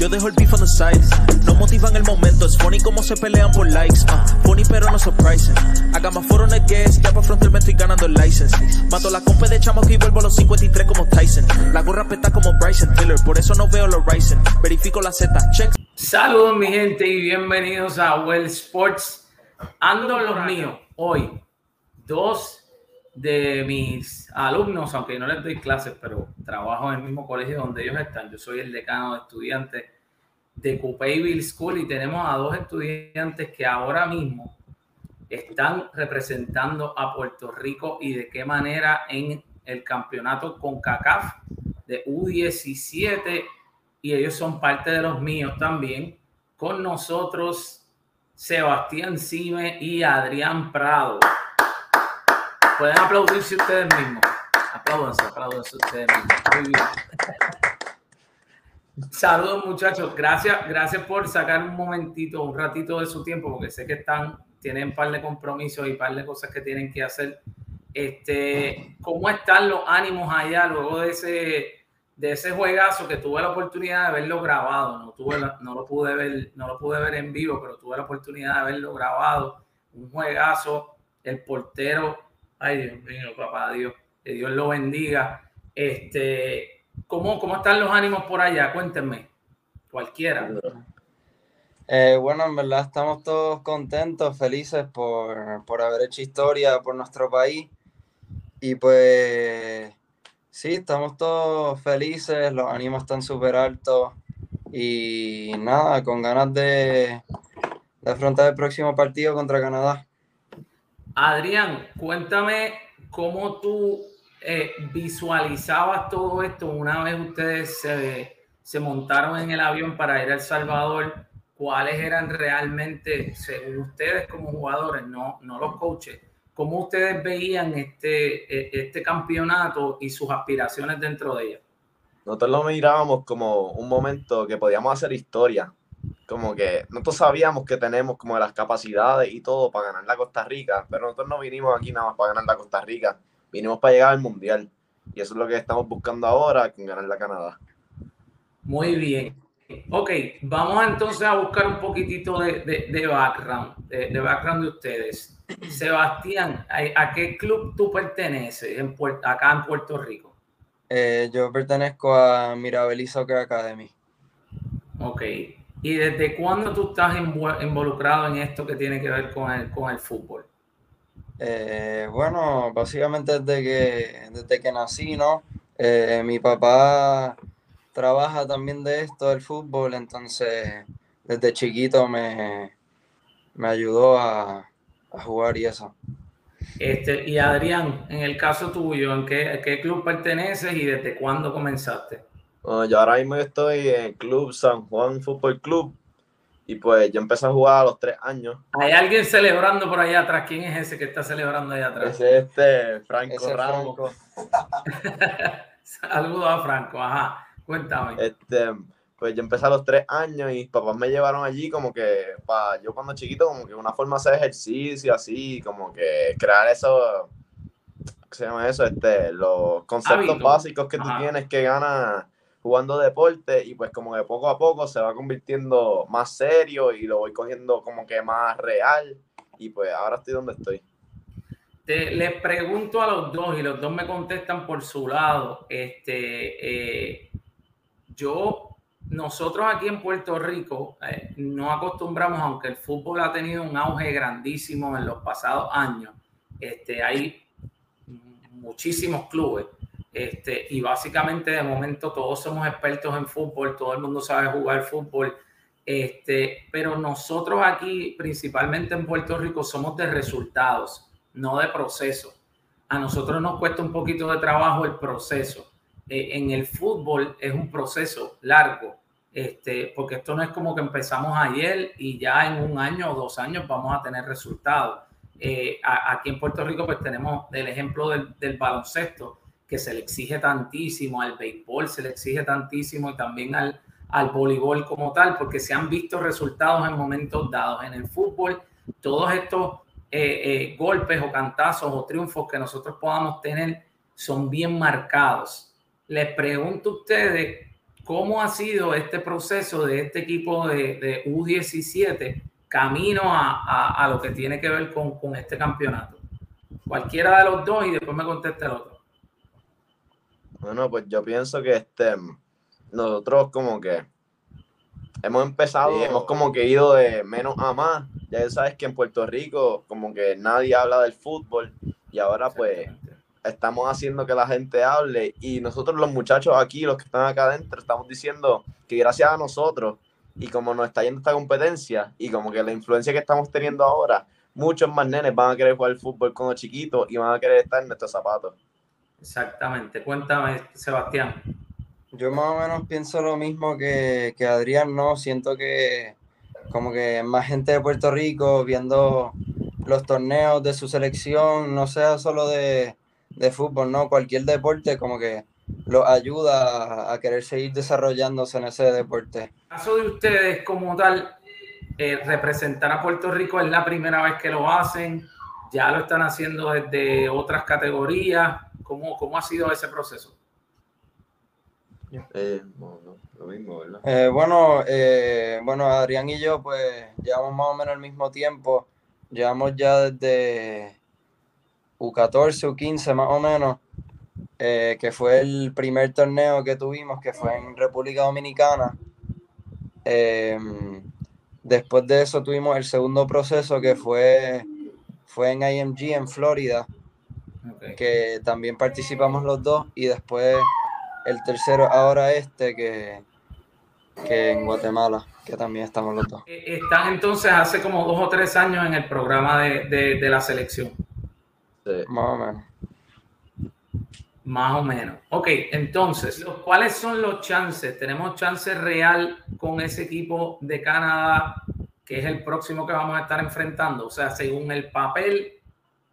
Yo dejo el beef on the side. No motivan el momento. Es funny como se pelean por likes. Uh, funny pero no surprising. Haga más foro en el guest. Ya para frontal me estoy ganando el license. Mato la compa de chamo y vuelvo a los 53 como Tyson. La gorra peta como Bryson Tiller. Por eso no veo los Ryzen. Verifico la Z. Check. Saludos mi gente y bienvenidos a Well Sports. Ando los míos hoy. Dos de mis alumnos, aunque no les doy clases, pero trabajo en el mismo colegio donde ellos están. Yo soy el decano de estudiantes de Coupeville School y tenemos a dos estudiantes que ahora mismo están representando a Puerto Rico y de qué manera en el campeonato con CACAF de U17 y ellos son parte de los míos también. Con nosotros Sebastián Cime y Adrián Prado. Pueden aplaudirse ustedes mismos. Apláudanse, apláudanse ustedes mismos. Muy bien. Saludos muchachos, gracias, gracias por sacar un momentito, un ratito de su tiempo, porque sé que están, tienen un par de compromisos y un par de cosas que tienen que hacer. Este, ¿Cómo están los ánimos allá luego de ese, de ese juegazo que tuve la oportunidad de verlo grabado? No, tuve no, lo pude ver, no lo pude ver en vivo, pero tuve la oportunidad de verlo grabado. Un juegazo, el portero Ay, Dios mío, papá Dios, que Dios lo bendiga. Este, ¿cómo, ¿Cómo están los ánimos por allá? Cuéntenme, cualquiera. Eh, bueno, en verdad estamos todos contentos, felices por, por haber hecho historia por nuestro país. Y pues sí, estamos todos felices, los ánimos están súper altos y nada, con ganas de, de afrontar el próximo partido contra Canadá. Adrián, cuéntame cómo tú eh, visualizabas todo esto una vez ustedes se, montaron en el avión para ir a El Salvador. ¿Cuáles eran realmente, según ustedes como jugadores, no, no los coaches, cómo ustedes veían este, e, este campeonato y sus aspiraciones dentro de ella? Nosotros lo mirábamos como un momento que podíamos hacer historia, como que nosotros sabíamos que tenemos como las capacidades y todo para ganar la Costa Rica, pero nosotros no vinimos aquí nada más para ganar la Costa Rica, vinimos para llegar al Mundial. Y eso es lo que estamos buscando ahora, con ganar la Canadá. Muy bien. Ok, vamos entonces a buscar un poquitito de, de, background, de, background de ustedes. Sebastián, ¿a, qué club tú perteneces en acá en Puerto Rico? Eh, yo pertenezco a Mirabel Soccer Academy. Ok, ¿Y desde cuándo tú estás involucrado en esto que tiene que ver con el, con el fútbol? Eh, bueno, básicamente desde que, desde que nací, ¿no? Eh, mi papá trabaja también de esto, del fútbol, entonces desde chiquito me, me ayudó a, jugar y eso. Este, y Adrián, en el caso tuyo, ¿en qué, qué club perteneces y desde cuándo comenzaste? yo ahora mismo estoy en el Club San Juan Fútbol Club y pues yo empecé a jugar a los tres años. Hay alguien celebrando por allá atrás. ¿Quién es ese que está celebrando allá atrás? Ese es este Franco Ramos. Saludos a Franco, ajá. Cuéntame. Este, pues yo empecé a los tres años y mis papás me llevaron allí como que para yo cuando chiquito como que una forma de hacer ejercicio así, como que crear eso, ¿qué se llama eso? Este, los conceptos básicos que tú tienes que ganar jugando deporte y pues como que poco a poco se va convirtiendo más serio y lo voy cogiendo como que más real y pues ahora estoy donde estoy. Te, les pregunto a los dos y los dos me contestan por su lado. Este, eh, yo, nosotros aquí en Puerto Rico eh, no acostumbramos, aunque el fútbol ha tenido un auge grandísimo en los pasados años, este, hay muchísimos clubes este, y básicamente de momento todos somos expertos en fútbol, todo el mundo sabe jugar fútbol, este, pero nosotros aquí, principalmente en Puerto Rico, somos de resultados, no de proceso. A nosotros nos cuesta un poquito de trabajo el proceso. Eh, en el fútbol es un proceso largo, este, porque esto no es como que empezamos ayer y ya en un año o dos años vamos a tener resultados. Eh, aquí en Puerto Rico pues tenemos el ejemplo del baloncesto que se le exige tantísimo, al béisbol se le exige tantísimo y también al, al voleibol como tal, porque se han visto resultados en momentos dados. En el fútbol, todos estos eh, eh, golpes o cantazos o triunfos que nosotros podamos tener son bien marcados. Les pregunto a ustedes ¿cómo ha sido este proceso de este equipo de, U17 camino a, lo que tiene que ver con, con este campeonato? Cualquiera de los dos y después me conteste el otro. Bueno, pues yo pienso que este, nosotros como que hemos empezado, hemos como que ido de menos a más. Ya sabes que en Puerto Rico como que nadie habla del fútbol y ahora pues estamos haciendo que la gente hable y nosotros los muchachos aquí, los que están acá adentro, estamos diciendo que gracias a nosotros y como nos está yendo esta competencia y como que la influencia que estamos teniendo ahora, muchos más nenes van a querer jugar fútbol los chiquitos y van a querer estar en nuestros zapatos. Exactamente. Cuéntame, Sebastián. Yo más o menos pienso lo mismo que, que Adrián, ¿no? Siento que como que más gente de Puerto Rico viendo los torneos de su selección, no sea solo de, de fútbol, ¿no? Cualquier deporte como que los ayuda a, querer seguir desarrollándose en ese deporte. En caso de ustedes como tal, eh, representar a Puerto Rico es la primera vez que lo hacen, ya lo están haciendo desde otras categorías, ¿cómo, cómo ha sido ese proceso? Eh, bueno, lo mismo, ¿verdad? Eh, bueno, eh, bueno, Adrián y yo pues llevamos más o menos el mismo tiempo, llevamos ya desde U14, U15 más o menos, eh, que fue el primer torneo que tuvimos, que fue en República Dominicana. Em, después de eso tuvimos el segundo proceso que fue, fue en IMG en Florida, que también participamos los dos, y después el tercero ahora este que, que en Guatemala, que también estamos los dos. Eh, están entonces hace como dos o tres años en el programa de, de la selección. Más o menos. Más o menos. Ok, entonces, ¿cuáles son los chances? ¿Tenemos chance real con ese equipo de Canadá, que es el próximo que vamos a estar enfrentando? O sea, según el papel,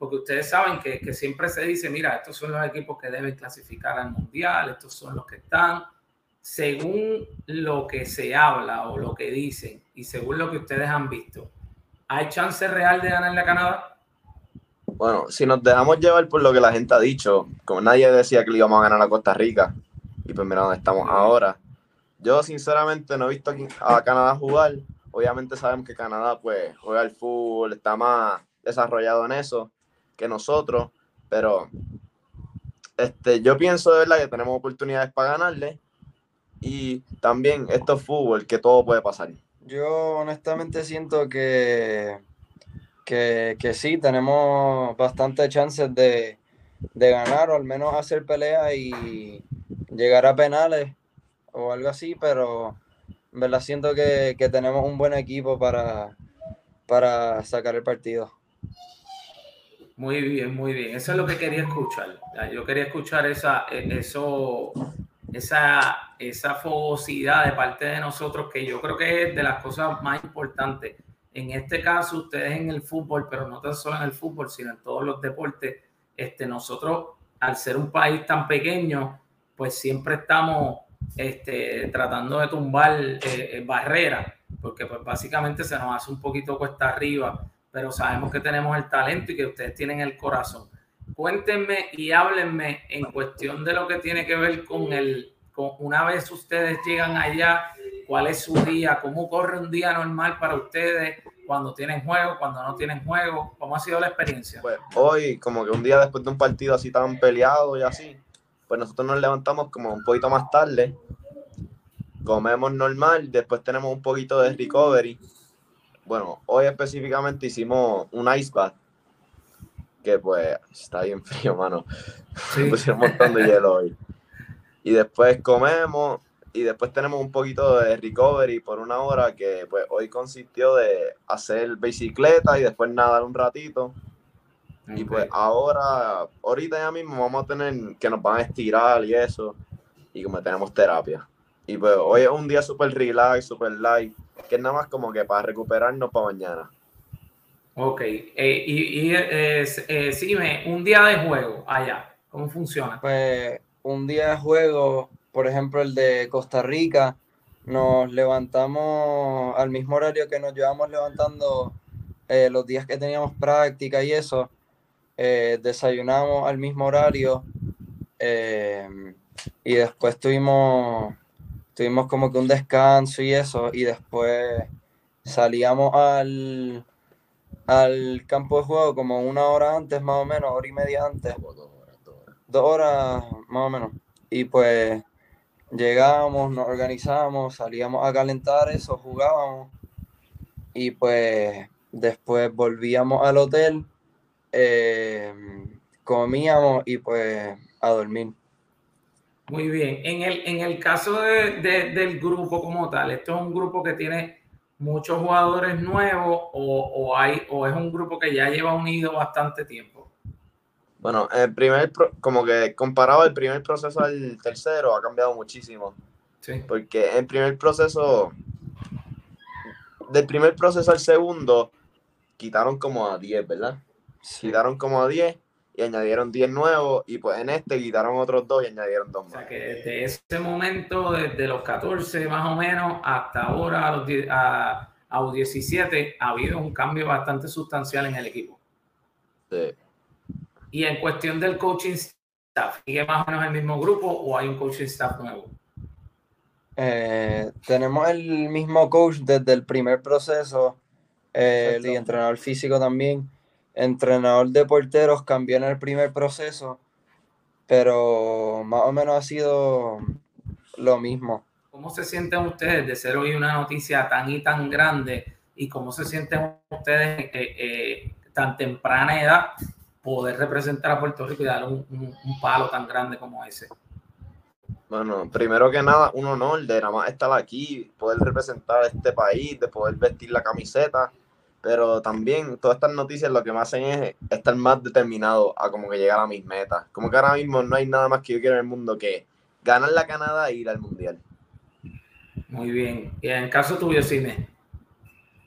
porque ustedes saben que, siempre se dice, mira, estos son los equipos que deben clasificar al Mundial, estos son los que están. Según lo que se habla o lo que dicen y según lo que ustedes han visto, ¿hay chance real de ganar la Canadá? Bueno, si nos dejamos llevar por lo que la gente ha dicho, como nadie decía que le íbamos a ganar a Costa Rica, y pues mira dónde estamos ahora. Yo sinceramente no he visto a Canadá jugar. Obviamente sabemos que Canadá pues juega el fútbol, está más desarrollado en eso que nosotros, pero este, yo pienso de verdad que tenemos oportunidades para ganarle y también esto es fútbol, que todo puede pasar. Yo honestamente siento que que, sí, tenemos bastantes chances de, ganar o al menos hacer pelea y llegar a penales o algo así, pero en verdad siento que, tenemos un buen equipo para, para sacar el partido. Muy bien, muy bien. Eso es lo que quería escuchar. Yo quería escuchar esa, e, eso, esa, esa fogosidad de parte de nosotros, que yo creo que es de las cosas más importantes en este caso, ustedes en el fútbol, pero no tan solo en el fútbol, sino en todos los deportes, este, nosotros, al ser un país tan pequeño, pues siempre estamos este, tratando de tumbar eh, eh, barreras, porque pues básicamente se nos hace un poquito cuesta arriba, pero sabemos que tenemos el talento y que ustedes tienen el corazón. Cuéntenme y háblenme en cuestión de lo que tiene que ver con el, con una vez ustedes llegan allá, cuál es su día, cómo corre un día normal para ustedes, cuando tienen juego, cuando no tienen juego, cómo ha sido la experiencia. Pues hoy, como que un día después de un partido así tan peleado y así, pues nosotros nos levantamos como un poquito más tarde, comemos normal, después tenemos un poquito de recovery. Bueno, hoy específicamente hicimos un ice bath, que pues está bien frío, mano. Sí. Pusieron un montón de hielo hoy. Y después comemos, y después tenemos un poquito de recovery por una hora que pues hoy consistió de hacer bicicleta y después nadar un ratito. Y pues ahora, ahorita ya mismo vamos a tener que nos van a estirar y eso, y como tenemos terapia. Y pues hoy es un día súper relax, súper light, que es nada más como que para recuperarnos para mañana. Ok, eh, y, y eh, eh, un día de juego allá, ¿cómo funciona? Pues un día de juego por ejemplo, el de Costa Rica, nos levantamos al mismo horario que nos llevamos levantando eh, los días que teníamos práctica y eso. Eh, desayunamos al mismo horario eh, y después tuvimos, tuvimos como que un descanso y eso, y después salíamos al, al campo de juego como una hora antes, más o menos, hora y media antes. Dos horas, dos horas. Dos horas, más o menos. Y pues llegábamos, nos organizábamos, salíamos a calentar eso, jugábamos. Y pues después volvíamos al hotel, eh, comíamos y pues a dormir. Muy bien. En el, en el caso de, del grupo como tal, ¿esto es un grupo que tiene muchos jugadores nuevos o, hay, o es un grupo que ya lleva unido bastante tiempo? Bueno, el primer, como que comparado el primer proceso al tercero, ha cambiado muchísimo. Sí. Porque el primer proceso, del primer proceso al segundo, quitaron como a 10, ¿verdad? Quitaron como a 10 y añadieron 10 nuevos y pues en este quitaron otros dos y añadieron dos más. O sea que desde ese momento, desde los 14 más o menos hasta ahora a los, a, a los 17, ha habido un cambio bastante sustancial en el equipo. Sí. Y en cuestión del coaching staff, ¿sigue más o menos el mismo grupo o hay un coaching staff nuevo? Eh, tenemos el mismo coach desde el primer proceso eh, y entrenador físico también entrenador de porteros cambió en el primer proceso, pero más o menos ha sido lo mismo. ¿Cómo se sienten ustedes de ser hoy una noticia tan y tan grande? ¿Y cómo se sienten ustedes eh, eh, tan temprana edad poder representar a Puerto Rico y dar un, un, palo tan grande como ese? Bueno, primero que nada, un honor de nada más estar aquí, poder representar a este país, de poder vestir la camiseta pero también todas estas noticias lo que me hacen es estar más determinado a como que llegar a mis metas. Como que ahora mismo no hay nada más que yo quiero en el mundo que ganar la Canadá e ir al Mundial. Muy bien. ¿Y en el caso tuyo, Cine?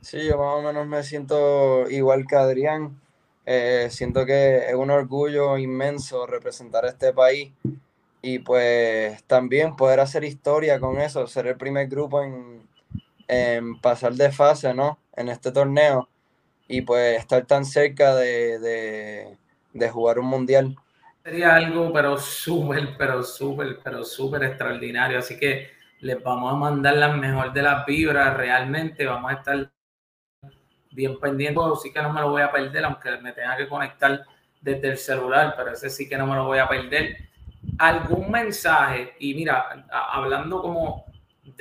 Sí, yo más o menos me siento igual que Adrián. Eh, siento que es un orgullo inmenso representar a este país y pues también poder hacer historia con eso, ser el primer grupo en, en pasar de fase, ¿no? En este torneo y pues estar tan cerca de, jugar un mundial. Sería algo, pero súper, pero súper, pero súper extraordinario. Así que les vamos a mandar las mejor de las vibras. Realmente vamos a estar bien pendientes. Sí que no me lo voy a perder, aunque me tenga que conectar desde el celular, pero ese sí que no me lo voy a perder. Algún mensaje, y mira, hablando como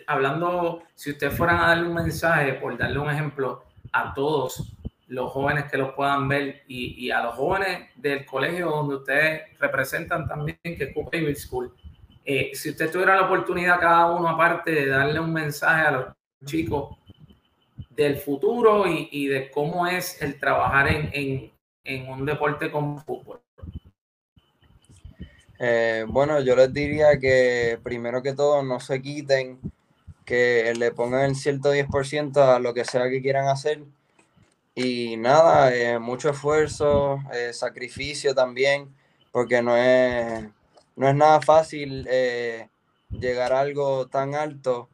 hablando, si ustedes fueran a darle un mensaje, por darle un ejemplo a todos los jóvenes que los puedan ver y, a los jóvenes del colegio donde ustedes representan también, que es Cooper School, eh, si usted tuviera la oportunidad cada uno aparte de darle un mensaje a los chicos del futuro y, de cómo es el trabajar en, un deporte como fútbol. Eh, bueno, yo les diría que primero que todo no se quiten que le pongan el cierto 10% a lo que sea que quieran hacer. Y nada, eh, mucho esfuerzo, eh, sacrificio también, porque no es, no es nada fácil eh, llegar a algo tan alto,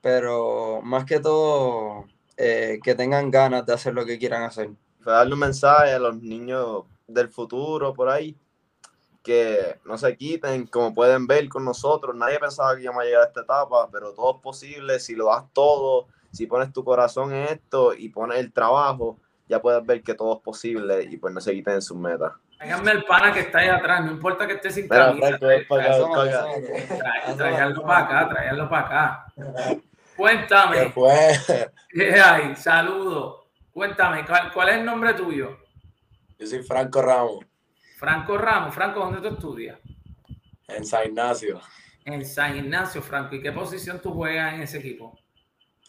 pero más que todo que tengan ganas de hacer lo que quieran hacer. Darle un mensaje a los niños del futuro por ahí, que no se quiten, como pueden ver con nosotros, nadie pensaba que íbamos a llegar a esta etapa, pero todo es posible si lo das todo, si pones tu corazón en esto y pones el trabajo, ya puedes ver que todo es posible y pues no se quiten en sus metas. Tráiganme el pana que está ahí atrás, no importa que esté sin camisa. Tráiganlo para acá, tráiganlo para acá. Cuéntame. ¿Qué hay? Saludos. Cuéntame, ¿cuál es el nombre tuyo? Yo soy Franco Ramos. Franco Ramos. Franco, ¿dónde tú estudias? En San Ignacio. En San Ignacio, Franco. ¿Y qué posición tú juegas en ese equipo?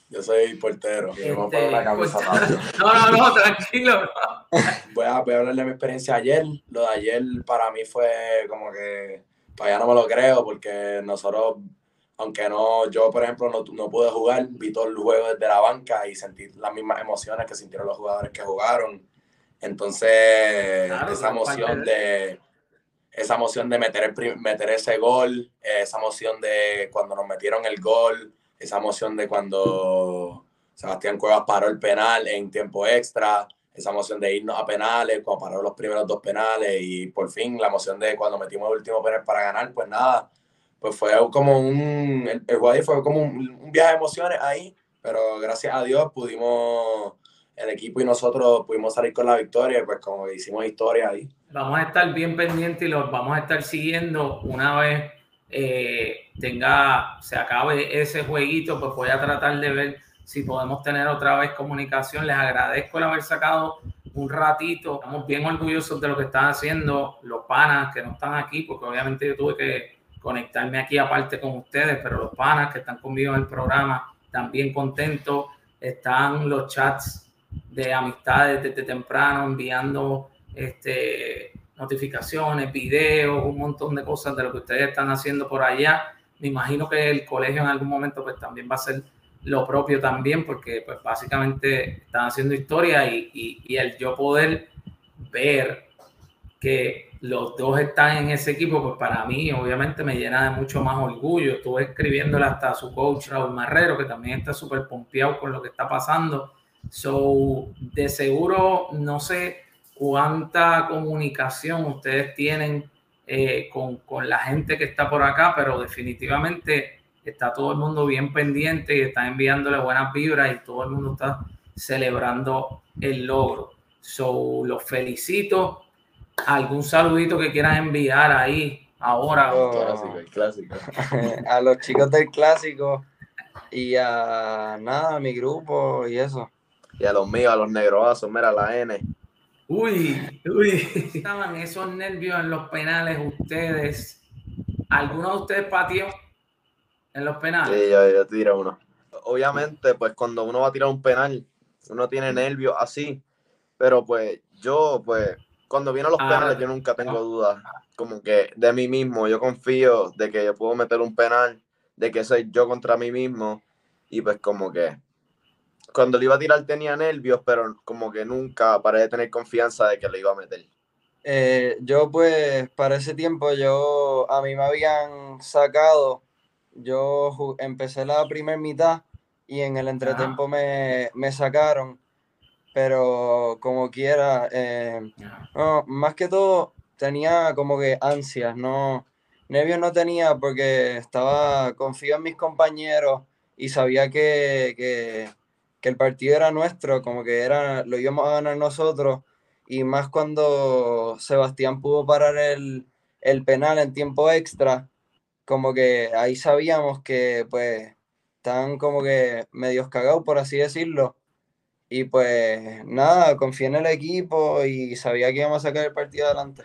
Yo soy portero. Este, no, no, no, tranquilo. Voy, a, voy a hablar de mi experiencia ayer. Lo de ayer para mí fue como que todavía no me lo creo porque nosotros, aunque no, yo por ejemplo no, no pude jugar, vi todo el juego desde la banca y sentí las mismas emociones que sintieron los jugadores que jugaron entonces, esa emoción de esa emoción de meter, meter ese gol, esa emoción de cuando nos metieron el gol, esa emoción de cuando Sebastián Cuevas paró el penal en tiempo extra, esa emoción de irnos a penales, cuando paró los primeros dos penales y por fin la emoción de cuando metimos el último penal para ganar, pues nada, pues fue como un, el, el fue como un, viaje de emociones ahí, pero gracias a Dios pudimos, el equipo y nosotros pudimos salir con la victoria, pues como hicimos historia ahí. Vamos a estar bien pendientes y los vamos a estar siguiendo una vez eh, tenga, se acabe ese jueguito, pues voy a tratar de ver si podemos tener otra vez comunicación. Les agradezco el haber sacado un ratito. Estamos bien orgullosos de lo que están haciendo los panas que no están aquí, porque obviamente yo tuve que conectarme aquí aparte con ustedes, pero los panas que están conmigo en el programa bien contentos. Están los chats de amistades desde temprano enviando este, notificaciones, videos, un montón de cosas de lo que ustedes están haciendo por allá. Me imagino que el colegio en algún momento pues también va a ser lo propio también, porque pues básicamente están haciendo historia y, y, y el yo poder ver que los dos están en ese equipo, pues para mí obviamente me llena de mucho más orgullo. Estuve escribiéndole hasta a su coach Raúl Marrero, que también está súper pompeado con lo que está pasando. So, de seguro, no sé cuánta comunicación ustedes tienen eh, con, con, la gente que está por acá, pero definitivamente está todo el mundo bien pendiente y está enviándole buenas vibras y todo el mundo está celebrando el logro. So, los felicito. ¿Algún saludito que quieras enviar ahí ahora? Oh, clásico, a los chicos del clásico y a nada, a mi grupo y eso. Y a los míos, a los negroazos, mira la N. Uy, uy. Estaban esos nervios en los penales ustedes. ¿Alguno de ustedes pateó en los penales? Sí, yo, yo tiro uno. Obviamente, pues cuando uno va a tirar un penal, uno tiene nervios así. Pero pues yo, pues, cuando vienen los ah, penales, yo nunca tengo dudas. Como que de mí mismo, yo confío de que yo puedo meter un penal, de que soy yo contra mí mismo. Y pues como que cuando le iba a tirar tenía nervios, pero como que nunca paré de tener confianza de que le iba a meter. Eh, yo pues para ese tiempo yo a mí me habían sacado, yo empecé la primera mitad y en el entretiempo me, sacaron, pero como quiera, eh, más que todo tenía como que ansias, no, nervios no tenía porque estaba, confío en mis compañeros y sabía que que el partido era nuestro, como que era, lo íbamos a ganar nosotros, y más cuando Sebastián pudo parar el, penal en tiempo extra, como que ahí sabíamos que pues estaban como que medios cagados, por así decirlo. Y pues nada, confié en el equipo y sabía que íbamos a sacar el partido adelante.